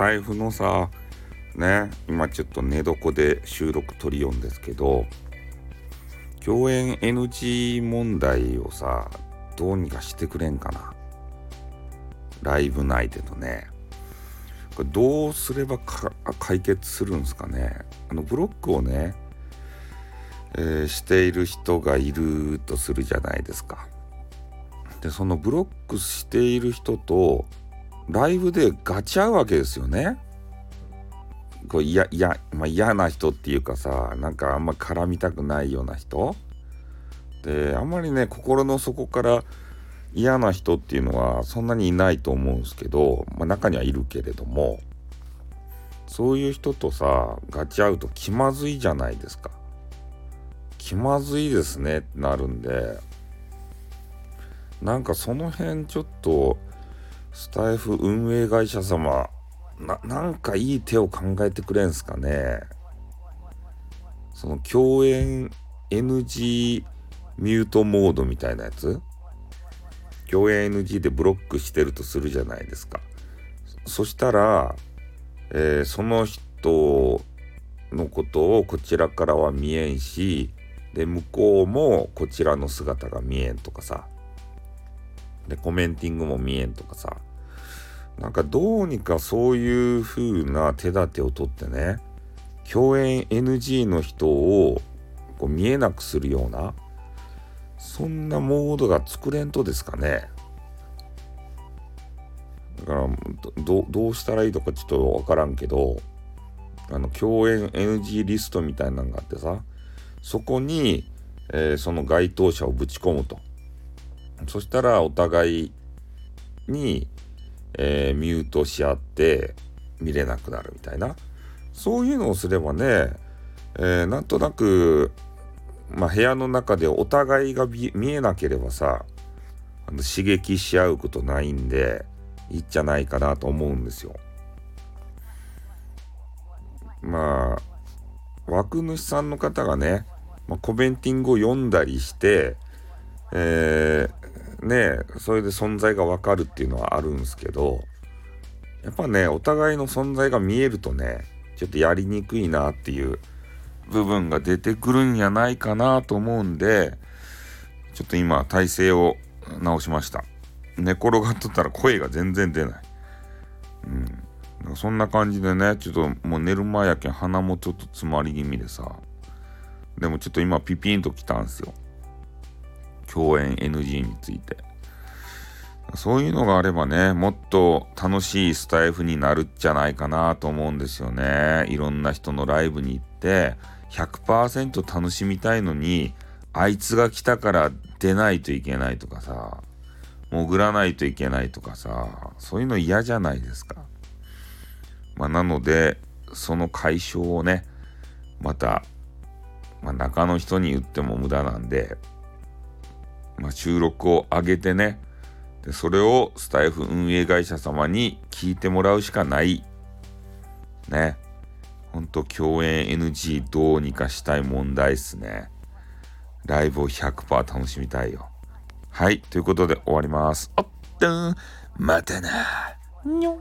タイフのさね今ちょっと寝床で収録取りよんですけど共演 NG 問題をさどうにかしてくれんかな。ライブ内でのね。これどうすれば解決するんですかね。あのブロックをね、えー、している人がいるとするじゃないですか。でそのブロックしている人とライブでガチ合うわけですよね。こう嫌嫌、まあ、嫌な人っていうかさなんかあんま絡みたくないような人。であんまりね心の底から嫌な人っていうのはそんなにいないと思うんですけど、まあ、中にはいるけれどもそういう人とさガチ合うと気まずいじゃないですか。気まずいですねってなるんでなんかその辺ちょっとスタイフ運営会社様ななんかいい手を考えてくれんすかね？その共演 NG ミュートモードみたいなやつ？共演 NG でブロックしてるとするじゃないですか。そしたら、えー、その人のことをこちらからは見えんしで向こうもこちらの姿が見えんとかさ。でコメンティングも見えんとかさ。なんかどうにかそういう風な手立てを取ってね共演 NG の人をこう見えなくするようなそんなモードが作れんとですかね。だからどどうしたらいいとかちょっとわからんけどあの共演 NG リストみたいなのがあってさそこに、えー、その該当者をぶち込むと。そしたらお互いにえー、ミュートし合って見れなくなるみたいなそういうのをすればね、えー、なんとなく、まあ、部屋の中でお互いが見えなければさあの刺激し合うことないんでいいんじゃないかなと思うんですよ。まあ枠主さんの方がね、まあ、コメンティングを読んだりして、えー、ねそれで存在がわかるっていうのはあるんですけどやっぱねお互いの存在が見えるとねちょっとやりにくいなっていう部分が出てくるんやないかなと思うんでちょっと今体勢を直しました。寝転がっとったら声が全然出ない。うん。そんな感じでねちょっともう寝る前やけん鼻もちょっと詰まり気味でさ。でもちょっと今ピピンときたんすよ。共演 NG について。そういうのがあればね、もっと楽しいスタイフになるんじゃないかなと思うんですよね。いろんな人のライブに行って、100%楽しみたいのに、あいつが来たから出ないといけないとかさ、潜らないといけないとかさ、そういうの嫌じゃないですか。まあ、なので、その解消をね、また、まあ、中の人に言っても無駄なんで、まあ、収録を上げてね。でそれをスタイフ運営会社様に聞いてもらうしかない。ね。ほんと共演 NG どうにかしたい問題っすね。ライブを100%楽しみたいよ。はい。ということで終わります。おっとまたなにょ